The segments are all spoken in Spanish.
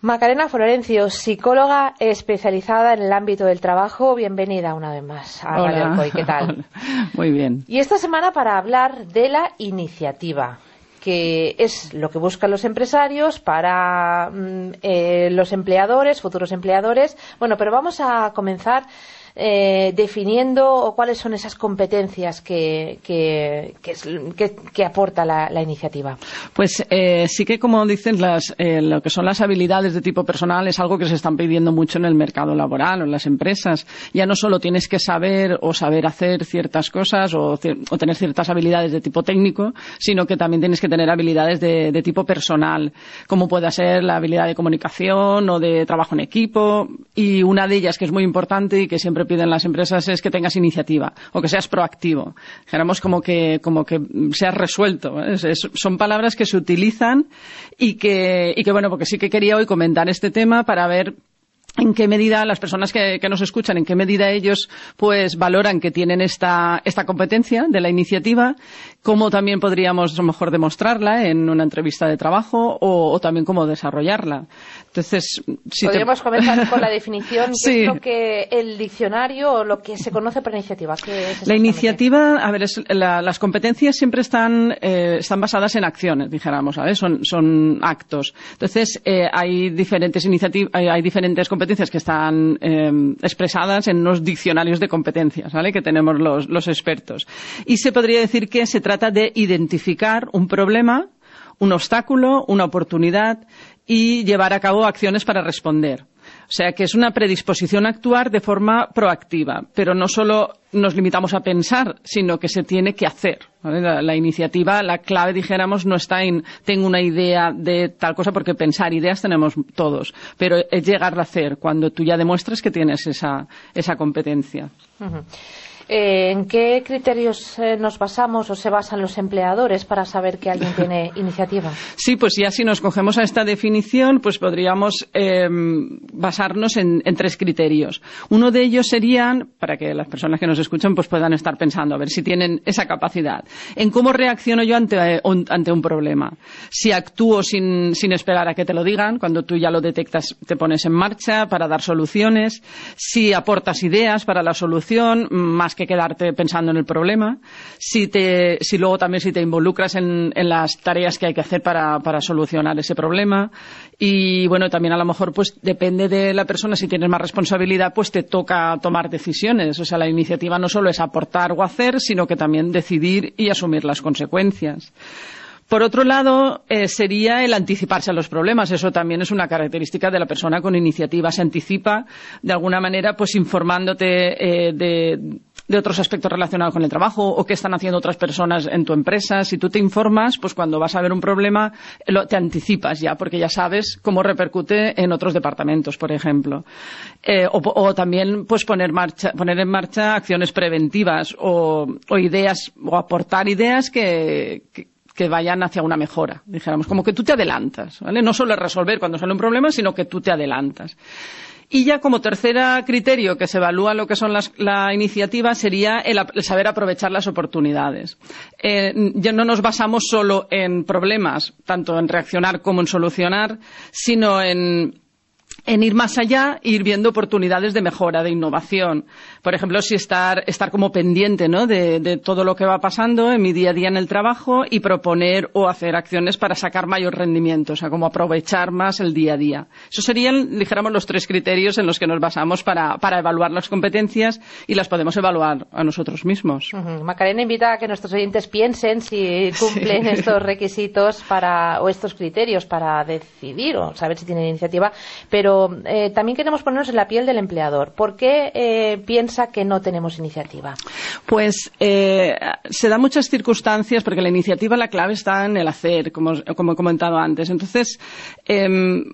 Macarena Florencio, psicóloga especializada en el ámbito del trabajo. Bienvenida una vez más a Hola. Radio Alcoy. ¿Qué tal? Hola. Muy bien. Y esta semana para hablar de la iniciativa que es lo que buscan los empresarios para mm, eh, los empleadores, futuros empleadores. Bueno, pero vamos a comenzar eh, definiendo cuáles son esas competencias que, que, que, aporta la, iniciativa. Pues eh, sí que, como dicen, las, eh, lo que son las habilidades de tipo personal es algo que se están pidiendo mucho en el mercado laboral o en las empresas. Ya no solo tienes que saber o saber hacer ciertas cosas o, o tener ciertas habilidades de tipo técnico, sino que también tienes que tener habilidades de, de tipo personal, como puede ser la habilidad de comunicación o de trabajo en equipo. Y una de ellas que es muy importante y que siempre piden las empresas es que tengas iniciativa o que seas proactivo. Dijéramos como que, como que seas resuelto. ¿eh? Es- es- son palabras que se utilizan y que, y que, bueno, porque sí que quería hoy comentar este tema para ver en qué medida las personas que, que nos escuchan, en qué medida ellos pues valoran que tienen esta, esta competencia de la iniciativa, cómo también podríamos a lo mejor demostrarla en una entrevista de trabajo o, o también cómo desarrollarla. Entonces, si te- Podríamos comenzar con la definición, que Sí. es lo que el diccionario o lo que se conoce por iniciativa. ¿Qué es La iniciativa, a ver, es- la- las competencias siempre están, eh, están basadas en acciones, dijéramos, ¿sabes? Son, son actos. Entonces, eh, hay diferentes iniciativas, hay, hay diferentes competencias que están eh, expresadas en los diccionarios de competencias, ¿vale? Que tenemos los, los expertos. Y se podría decir que se trata de identificar un problema, un obstáculo, una oportunidad y llevar a cabo acciones para responder. O sea que es una predisposición a actuar de forma proactiva, pero no solo nos limitamos a pensar, sino que se tiene que hacer. La, iniciativa, la clave, dijéramos, no está en tengo una idea de tal cosa, porque pensar ideas tenemos todos, pero es llegar a hacer cuando tú ya demuestras que tienes esa, esa competencia. Eh, ¿En qué criterios eh, nos basamos o se basan los empleadores para saber que alguien tiene iniciativa? Sí, pues ya si nos cogemos a esta definición, pues podríamos eh, basarnos en, en tres criterios. Uno de ellos serían, para que las personas que nos escuchan pues puedan estar pensando, a ver si tienen esa capacidad, en cómo reacciono yo ante, eh, un, ante un problema. Si actúo sin, sin esperar a que te lo digan, cuando tú ya lo detectas te pones en marcha para dar soluciones, si aportas ideas para la solución, más que quedarte pensando en el problema, si, te, si luego también si te involucras en, en las tareas que hay que hacer para, para solucionar ese problema y bueno, también a lo mejor pues depende de la persona, si tienes más responsabilidad pues te toca tomar decisiones, o sea, la iniciativa no solo es aportar o hacer, sino que también decidir y asumir las consecuencias. Por otro lado, eh, sería el anticiparse a los problemas. Eso también es una característica de la persona con iniciativa. Se anticipa, de alguna manera, pues informándote eh, de, de otros aspectos relacionados con el trabajo o qué están haciendo otras personas en tu empresa. Si tú te informas, pues cuando vas a ver un problema, lo- te anticipas ya, porque ya sabes cómo repercute en otros departamentos, por ejemplo. Eh, o, también, pues poner, marcha, poner en marcha acciones preventivas o, o ideas, o aportar ideas que- que que vayan hacia una mejora, dijéramos, como que tú te adelantas, ¿vale? No solo es resolver cuando sale un problema, sino que tú te adelantas. Y ya como tercer criterio que se evalúa lo que son las, la iniciativa sería el, el saber aprovechar las oportunidades. Eh, ya no nos basamos solo en problemas, tanto en reaccionar como en solucionar, sino en en ir más allá e ir viendo oportunidades de mejora, de innovación. Por ejemplo, si estar, estar como pendiente ¿no? de, de todo lo que va pasando en mi día a día en el trabajo y proponer o hacer acciones para sacar mayor rendimiento, o sea, como aprovechar más el día a día. Esos serían, dijéramos, los tres criterios en los que nos basamos para, para evaluar las competencias y las podemos evaluar a nosotros mismos. Macarena invita a que nuestros oyentes piensen si cumplen Sí. estos requisitos para, o estos criterios para decidir o saber si tienen iniciativa, pero eh, también queremos ponernos en la piel del empleador. ¿Por qué eh, piensa que no tenemos iniciativa? Pues eh, se dan muchas circunstancias porque la iniciativa, la clave está en el hacer, como, como he comentado antes. Entonces, em,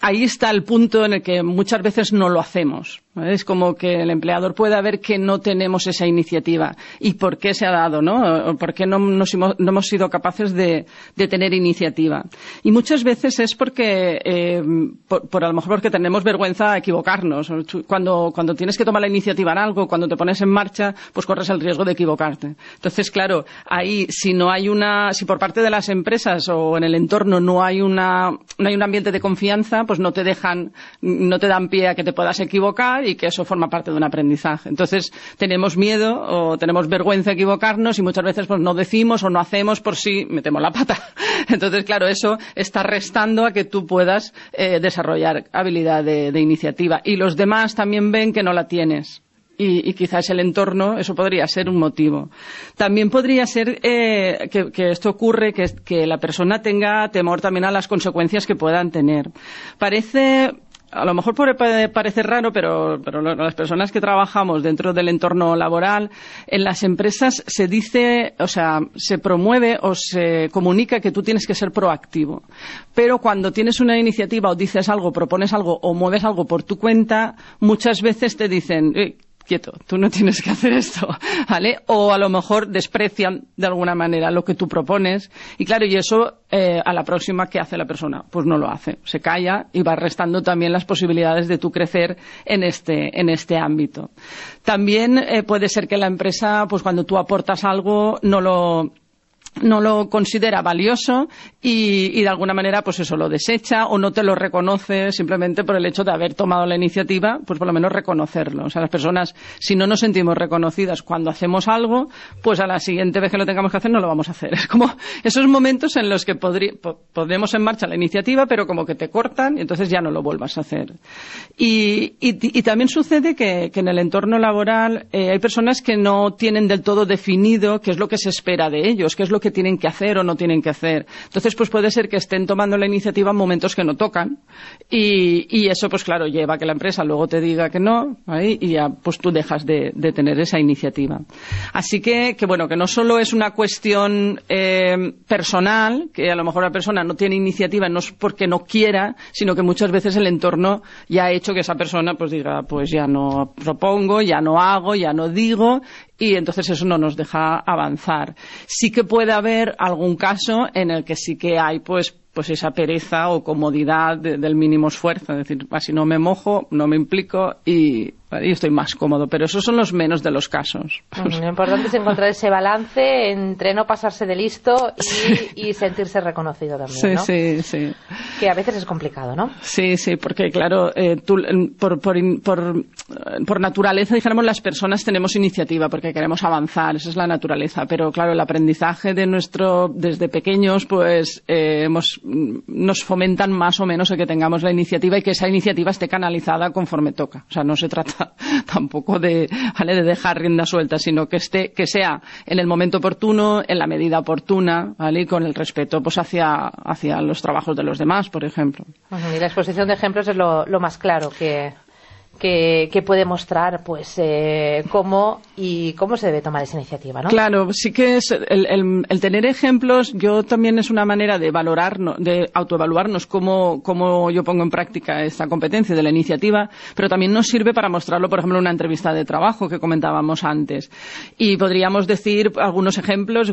ahí está el punto en el que muchas veces no lo hacemos. Es como que el empleador pueda ver que no tenemos esa iniciativa y por qué se ha dado, ¿no? O por qué no, hemos, sido capaces de, tener iniciativa. Y muchas veces es porque, eh, por, a lo mejor porque tenemos vergüenza a equivocarnos. Cuando, cuando tienes que tomar la iniciativa en algo, cuando te pones en marcha, pues corres el riesgo de equivocarte. Entonces, claro, ahí si no hay una, si por parte de las empresas o en el entorno no hay una, no hay un ambiente de confianza, pues no te dejan, no te dan pie a que te puedas equivocar y que eso forma parte de un aprendizaje. Entonces, tenemos miedo o tenemos vergüenza de equivocarnos y muchas veces pues no decimos o no hacemos por si metemos la pata. Entonces, claro, eso está restando a que tú puedas eh, desarrollar habilidad de, iniciativa. Y los demás también ven que no la tienes. Y, quizás el entorno, eso podría ser un motivo. También podría ser eh, que, esto ocurre, que, que, la persona tenga temor también a las consecuencias que puedan tener. Parece a lo mejor puede parecer raro, pero, las personas que trabajamos dentro del entorno laboral, en las empresas se dice, o sea, se promueve o se comunica que tú tienes que ser proactivo. Pero cuando tienes una iniciativa o dices algo, propones algo o mueves algo por tu cuenta, muchas veces te dicen, eh, quieto, tú no tienes que hacer esto, ¿vale? O a lo mejor desprecian de alguna manera lo que tú propones. Y claro, y eso eh, a la próxima, ¿qué hace la persona? Pues no lo hace, se calla y va restando también las posibilidades de tú crecer en este, en este ámbito. También eh, puede ser que la empresa, pues cuando tú aportas algo, no lo, no lo considera valioso y, de alguna manera pues eso lo desecha o no te lo reconoce simplemente por el hecho de haber tomado la iniciativa, pues por lo menos reconocerlo. O sea, las personas, si no nos sentimos reconocidas cuando hacemos algo, pues a la siguiente vez que lo tengamos que hacer no lo vamos a hacer. Es como esos momentos en los que podemos en marcha la iniciativa, pero como que te cortan y entonces ya no lo vuelvas a hacer. Y, también sucede que, en el entorno laboral eh, hay personas que no tienen del todo definido qué es lo que se espera de ellos, qué es lo que tienen que hacer o no tienen que hacer. Entonces, pues puede ser que estén tomando la iniciativa en momentos que no tocan y, eso, pues claro, lleva a que la empresa luego te diga que no y ya pues tú dejas de, tener esa iniciativa. Así que, que, bueno, que no solo es una cuestión eh, personal, que a lo mejor la persona no tiene iniciativa no es porque no quiera, sino que muchas veces el entorno ya ha hecho que esa persona pues diga, pues ya no propongo, ya no hago, ya no digo y entonces eso no nos deja avanzar. Sí que puede haber algún caso en el que sí que hay pues pues esa pereza o comodidad del mínimo esfuerzo, es decir, así no me mojo, no me implico y, y estoy más cómodo, pero esos son los menos de los casos. Lo importante es encontrar ese balance entre no pasarse de listo y, sentirse reconocido también, ¿no? Sí, sí, Que a veces es complicado, ¿no? Sí, sí, porque claro, eh, por, por, por, por, naturaleza, dijéramos, las personas tenemos iniciativa porque queremos avanzar, esa es la naturaleza, pero claro, el aprendizaje de nuestro, desde pequeños, pues eh, hemos, nos fomentan más o menos el que tengamos la iniciativa y que esa iniciativa esté canalizada conforme toca. O sea, no se trata tampoco de, de dejar rienda suelta, sino que esté, que sea en el momento oportuno, en la medida oportuna, ¿vale? Y con el respeto pues hacia, hacia los trabajos de los demás, por ejemplo. Y la exposición de ejemplos es lo, lo más claro que, que, puede mostrar pues eh, cómo y cómo se debe tomar esa iniciativa, ¿no? Claro, sí que es el, tener ejemplos, yo también es una manera de valorarnos, de autoevaluarnos cómo, cómo yo pongo en práctica esta competencia de la iniciativa, pero también nos sirve para mostrarlo, por ejemplo, en una entrevista de trabajo que comentábamos antes. Y podríamos decir algunos ejemplos,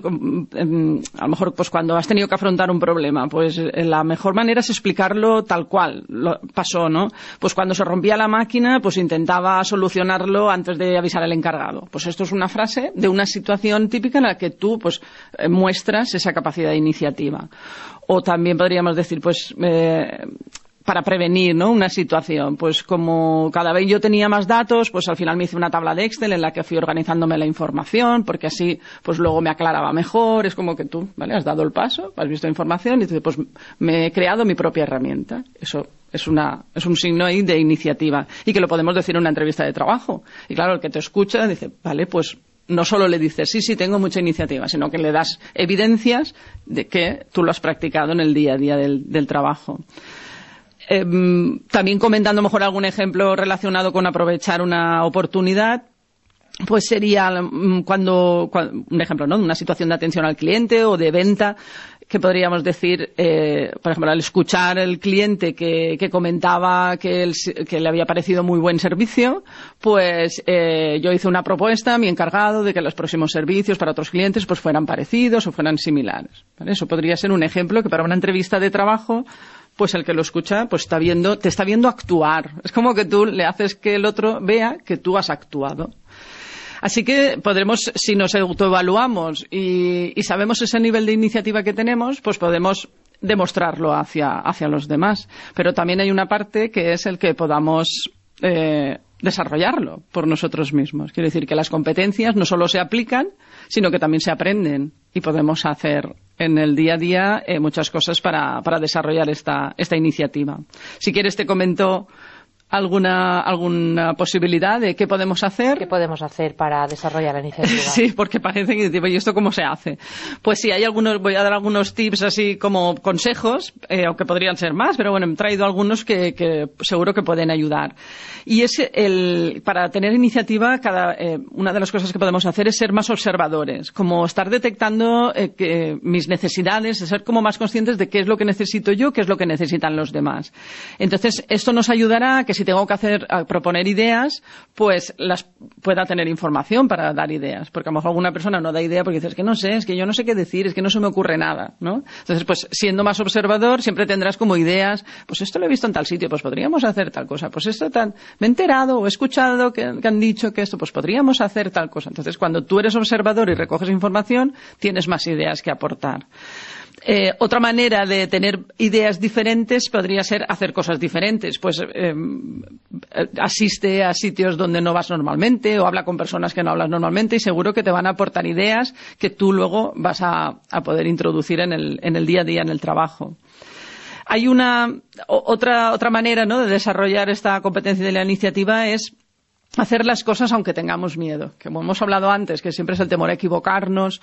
em, a lo mejor pues cuando has tenido que afrontar un problema, pues eh, la mejor manera es explicarlo tal cual lo pasó, ¿no? Pues cuando se rompía la máquina pues intentaba solucionarlo antes de avisar al encargado. Pues esto es una frase de una situación típica en la que tú pues eh, muestras esa capacidad de iniciativa. O también podríamos decir, pues eh, para prevenir ¿no? una situación. Pues como cada vez yo tenía más datos, pues al final me hice una tabla de Excel en la que fui organizándome la información, porque así pues luego me aclaraba mejor. Es como que tú, ¿vale? Has dado el paso, has visto información y dices, pues me he creado mi propia herramienta. Eso es, una, es un signo ahí de iniciativa y que lo podemos decir en una entrevista de trabajo. Y claro, el que te escucha dice, vale, pues no solo le dices, sí, sí, tengo mucha iniciativa, sino que le das evidencias de que tú lo has practicado en el día a día del trabajo. Em, también comentando mejor algún ejemplo relacionado con aprovechar una oportunidad, pues sería mm, cuando, un ejemplo, ¿no? Una situación de atención al cliente o de venta que podríamos decir, eh, por ejemplo, al escuchar el cliente que, comentaba que, que, le había parecido muy buen servicio, pues eh, yo hice una propuesta mi encargado de que los próximos servicios para otros clientes pues fueran parecidos o fueran similares. Eso podría ser un ejemplo que para una entrevista de trabajo pues el que lo escucha pues está viendo, te está viendo actuar. Es como que tú le haces que el otro vea que tú has actuado. Así que podremos, si nos autoevaluamos y, y sabemos ese nivel de iniciativa que tenemos, pues podemos demostrarlo hacia, hacia los demás. Pero también hay una parte que es el que podamos eh, desarrollarlo por nosotros mismos. Quiero decir que las competencias no solo se aplican, sino que también se aprenden y podemos hacer en el día a día eh, muchas cosas para, para desarrollar esta, esta iniciativa. Si quieres te comento alguna, alguna posibilidad de qué podemos hacer. ¿Qué podemos hacer para desarrollar la iniciativa? sí, porque parece que, ¿y esto cómo se hace? Pues sí, hay algunos, voy a dar algunos tips así como consejos, eh, aunque podrían ser más, pero bueno, he traído algunos que, que seguro que pueden ayudar. Y es el, para tener iniciativa, cada, eh, una de las cosas que podemos hacer es ser más observadores, como estar detectando eh, que, mis necesidades, ser como más conscientes de qué es lo que necesito yo, qué es lo que necesitan los demás. Entonces, esto nos ayudará a que si tengo que hacer, proponer ideas, pues las pueda tener información para dar ideas. Porque a lo mejor alguna persona no da idea porque dice, es que no sé, es que yo no sé qué decir, es que no se me ocurre nada, ¿no? Entonces, pues siendo más observador, siempre tendrás como ideas, pues esto lo he visto en tal sitio, pues podríamos hacer tal cosa, pues esto tan, me he enterado o he escuchado que, que han dicho que esto, pues podríamos hacer tal cosa. Entonces, cuando tú eres observador y recoges información, tienes más ideas que aportar. Eh, otra manera de tener ideas diferentes podría ser hacer cosas diferentes. Pues eh, asiste a sitios donde no vas normalmente o habla con personas que no hablas normalmente y seguro que te van a aportar ideas que tú luego vas a, poder introducir en el, en el día a día en el trabajo. Hay una otra, otra manera ¿no? de desarrollar esta competencia de la iniciativa es hacer las cosas aunque tengamos miedo. Como hemos hablado antes, que siempre es el temor a equivocarnos,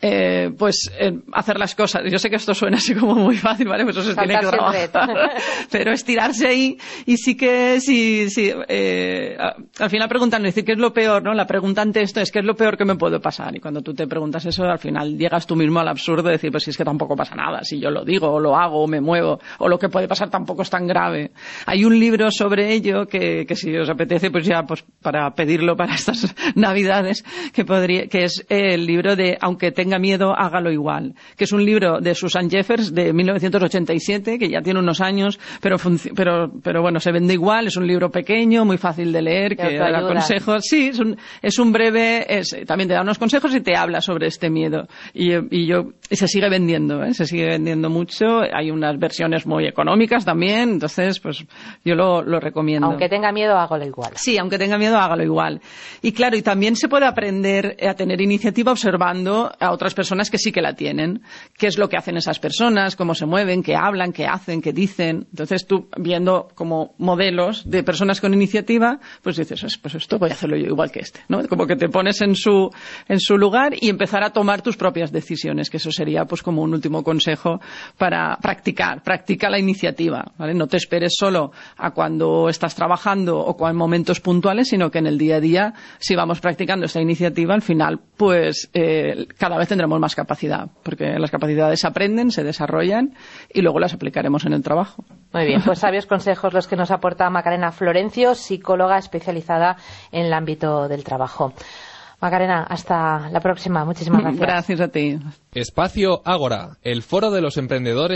eh, pues eh, hacer las cosas. Yo sé que esto suena así como muy fácil, ¿vale? Pues eso se tiene que trabajar. Pero estirarse ahí y sí que, sí, sí, eh, al final preguntan, decir, ¿qué es lo peor? ¿no? La pregunta ante esto es, ¿qué es lo peor que me puede pasar? Y cuando tú te preguntas eso, al final llegas tú mismo al absurdo de decir, pues si es que tampoco pasa nada, si yo lo digo, o lo hago, o me muevo, o lo que puede pasar tampoco es tan grave. Hay un libro sobre ello que, que si os apetece, pues ya, pues para pedirlo para estas navidades, que podría, que es el libro de, aunque tenga tenga miedo, hágalo igual, que es un libro de Susan Jeffers de 1987, que ya tiene unos años, pero, pero, pero bueno, se vende igual, es un libro pequeño, muy fácil de leer, que da consejos. Sí, es un, es un breve, es, también te da unos consejos y te habla sobre este miedo. Y, y yo, y se sigue vendiendo, ¿eh? se sigue vendiendo mucho. Hay unas versiones muy económicas también, entonces, pues yo lo, lo recomiendo. Aunque tenga miedo, hágalo igual. Sí, aunque tenga miedo, hágalo igual. Y claro, y también se puede aprender a tener iniciativa observando a otras personas que sí que la tienen. ¿Qué es lo que hacen esas personas? ¿Cómo se mueven? ¿Qué hablan? ¿Qué hacen? ¿Qué dicen? Entonces tú, viendo como modelos de personas con iniciativa, pues dices, pues esto voy a hacerlo yo igual que este, ¿no? Como que te pones en su, en su lugar y empezar a tomar tus propias decisiones, que eso sería pues como un último consejo para practicar. Practica la iniciativa, ¿vale? No te esperes solo a cuando estás trabajando o en momentos puntuales, sino que en el día a día, si vamos practicando esta iniciativa, al final, pues eh, cada vez tendremos más capacidad, porque las capacidades se aprenden, se desarrollan y luego las aplicaremos en el trabajo. Muy bien, pues sabios consejos los que nos aporta Macarena Florencio, psicóloga especializada en el ámbito del trabajo. Macarena, hasta la próxima. Muchísimas gracias. Gracias a ti. Espacio Ágora, el foro de los emprendedores